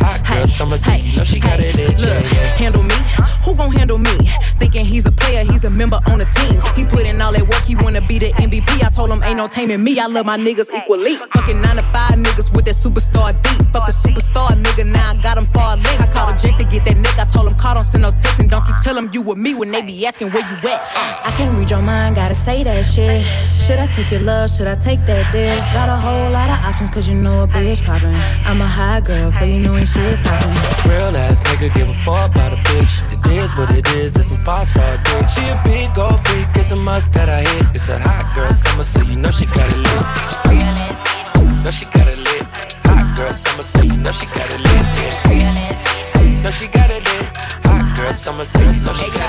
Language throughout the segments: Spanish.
Hot girl summer, so you know she got it lit. Look, Yeah, yeah. handle me? Who gon' handle me? Thinking he's a player, he's a member on the team. He put in all that work, he wanna be the MVP. I told him ain't no taming me. I love my niggas equally. Fucking nine to five niggas with that superstar beat. Fuck the superstar nigga, now I got him far link. I called a Jake to get that nick. I told him call, don't send no text and don't you tell him you with me when they be asking where you at. I can't read your mind, gotta say that shit. Should I take your love? Should I take that dick? Got a whole lot of options, cause you know a bitch poppin'. I'm a high girl, so you know ain't shit stopping. Real ass nigga, give a fuck about a bitch. It is what it is, this some five star dick. She a big old freak, it's a must that I hit. It's a hot girl summer, so you know she got it lit. Know she got it lit. Hot girl summer, so you know she got it lit. Yeah. Know she got it lit. Hot girl summer, so you know she got it lit.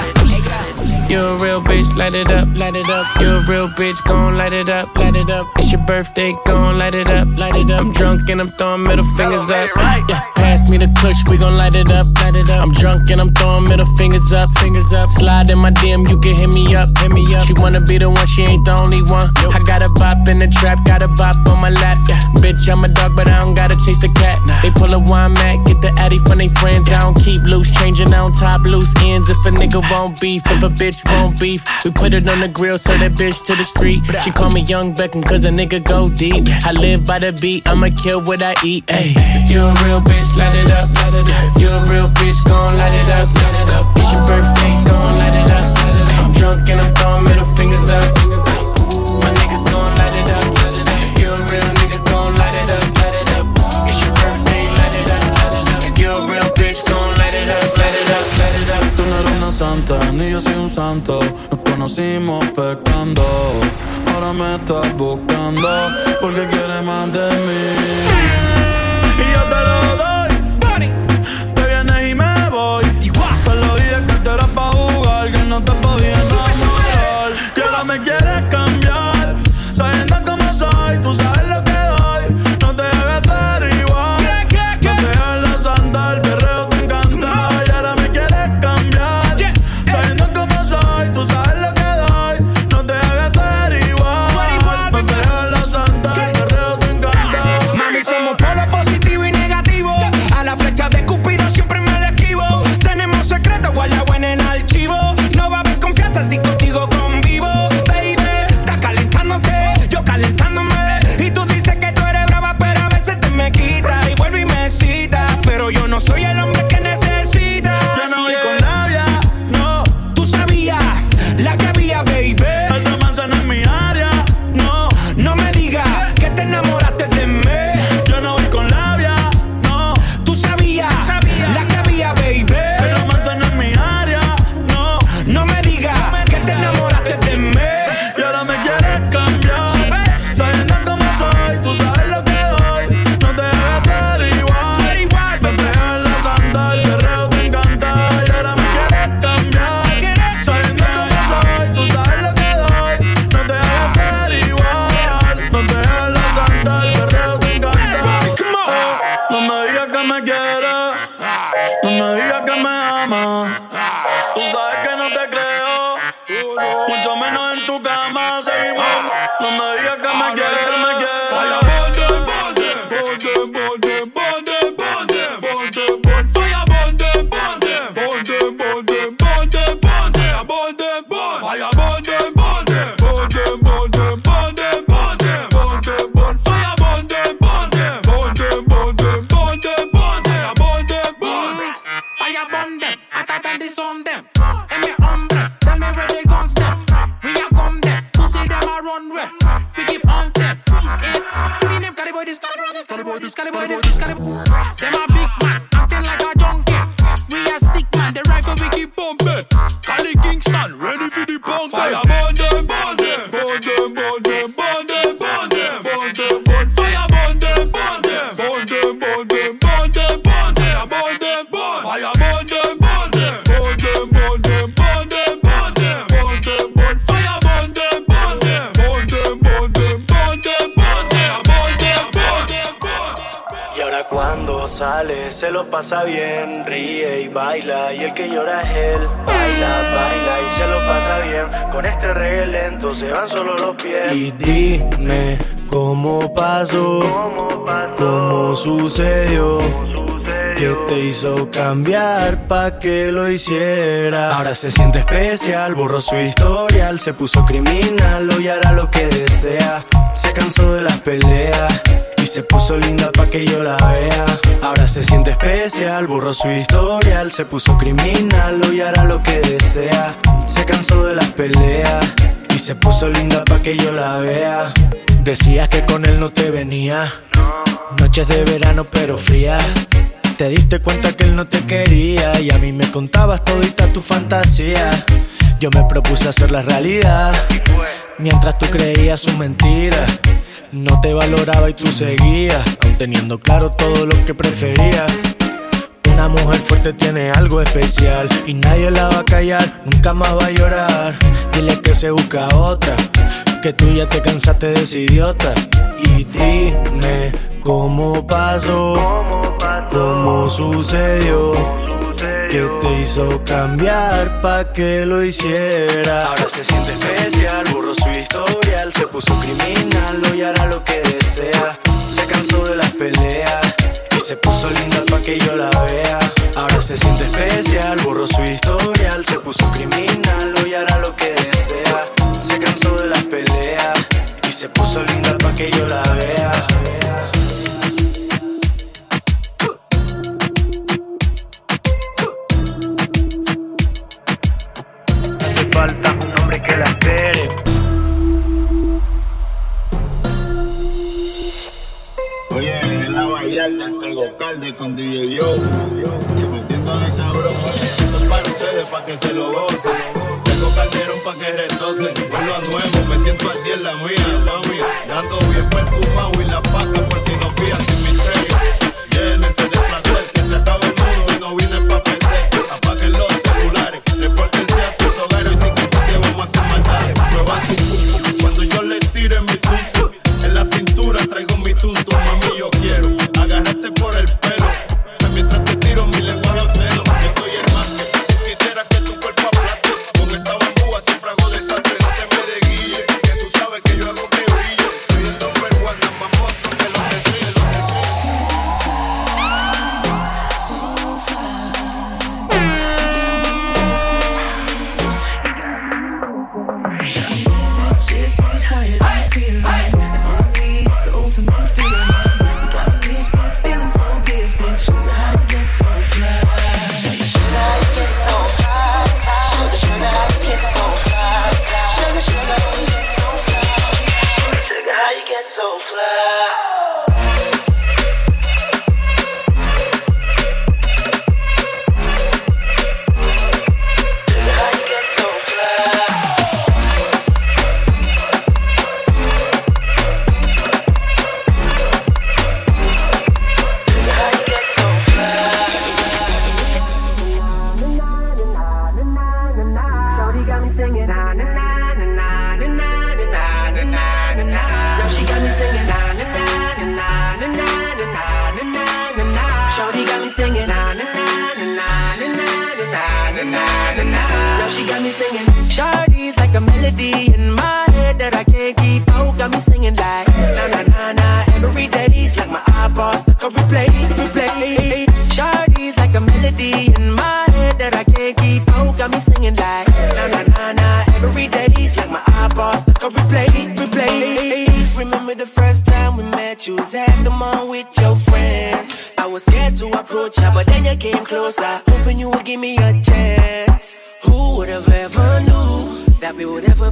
You a real bitch, light it up, light it up. You a real bitch, gon' light it up, light it up. It's your birthday, gon' light it up, light it up. I'm drunk and I'm throwing middle fingers up. Yeah, pass me the clutch, we gon' light it up, light it up. I'm drunk and I'm throwing middle fingers up, fingers up. Slide in my DM, you can hit me up, hit me up. She wanna be the one, she ain't the only one. I got a bop in the trap, got a bop on my lap. Yeah, bitch, I'm a dog, but I don't gotta chase the cat. They pull a wine mat, get the addy from they friends. I don't keep loose, changing on top loose ends. If a nigga won't beef, if a bitch won't beef, we put it on the grill, so that bitch to the street. She call me Young Beckham, cause a nigga go deep. I live by the beat, I'ma kill what I eat. Ay. If you a real bitch, light it up. If you a real bitch, gon' light it up. It's your birthday, gon' light it up. Light it up. I'm drunk and I'm throwing middle fingers up. santa, ni yo soy un santo. Nos conocimos pecando, ahora me estás buscando porque quiere más de mí. Y yo te lo doy. Pasa bien, ríe y baila y el que llora es él. Baila, baila y se lo pasa bien. Con este reggae lento se van solo los pies. Y dime cómo pasó, cómo sucedió, que te hizo cambiar pa' que lo hiciera. Ahora se siente especial, borró su historial, se puso criminal, hoy hará lo que desea. Se cansó de las peleas. Y se puso linda pa' que yo la vea. Ahora se siente especial, borró su historial. Se puso criminal, hoy hará lo que desea. Se cansó de las peleas. Y se puso linda pa' que yo la vea. Decías que con él no te venía. Noches de verano pero frías. Te diste cuenta que él no te quería. Y a mí me contabas todita tu fantasía. Yo me propuse hacer la realidad. Mientras tú creías su mentira. No te valoraba y tú seguías, aun teniendo claro todo lo que preferías. Una mujer fuerte tiene algo especial y nadie la va a callar, nunca más va a llorar. Dile que se busca otra, que tú ya te cansaste de ese idiota. Y dime cómo pasó, cómo sucedió, que te hizo cambiar pa' que lo hiciera. Ahora se siente especial, borró su historial, se puso criminal, hoy hará lo que desea. Se cansó de las peleas y se puso linda pa' que yo la vea. Ahora se siente especial, borró su historial, se puso criminal, hoy hará lo que desea. Se cansó de las peleas y se puso linda pa' que yo la vea. Hace falta un hombre que la con DJ Yo. Y metiéndole cabrón, esto es para ustedes, para que se lo gocen. Tengo closet, vuelvo a nuevo, me siento al día en la mía, mami. Dando bien perfumado y la paca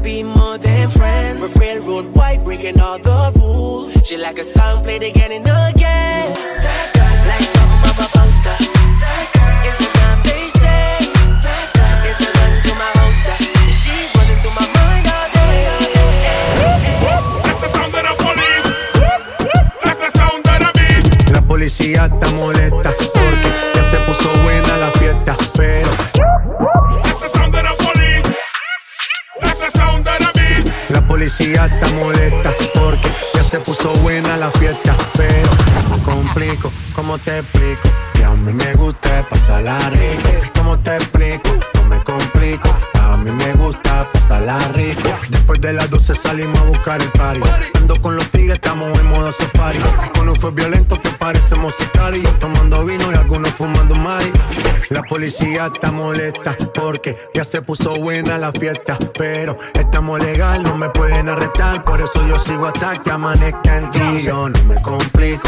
be more than friends? We're railroad white, breaking all the rules. She like a song played again and again. That girl, like something of a poster. That girl is a gun, they say. That girl is a gun to my holster. She's running through my mind all day. That's the sound of the police. That's the sound of the beast. La policía está molesta policía está molesta porque ya se puso buena la fiesta, pero complico, ¿cómo te explico? Que a mí me gusta pasarla rico, ¿cómo te explico? No me complico, mí me gusta pasarla rico. Después de las 12 salimos a buscar el party, ando con los tigres, estamos en modo safari. Con un fue violento que parecemos sicarios, tomando vino y algunos fumando mari. La policía está molesta porque ya se puso buena la fiesta, pero estamos legal, no me pueden arrestar, por eso yo sigo hasta que amanezca en ti. Yo no me complico,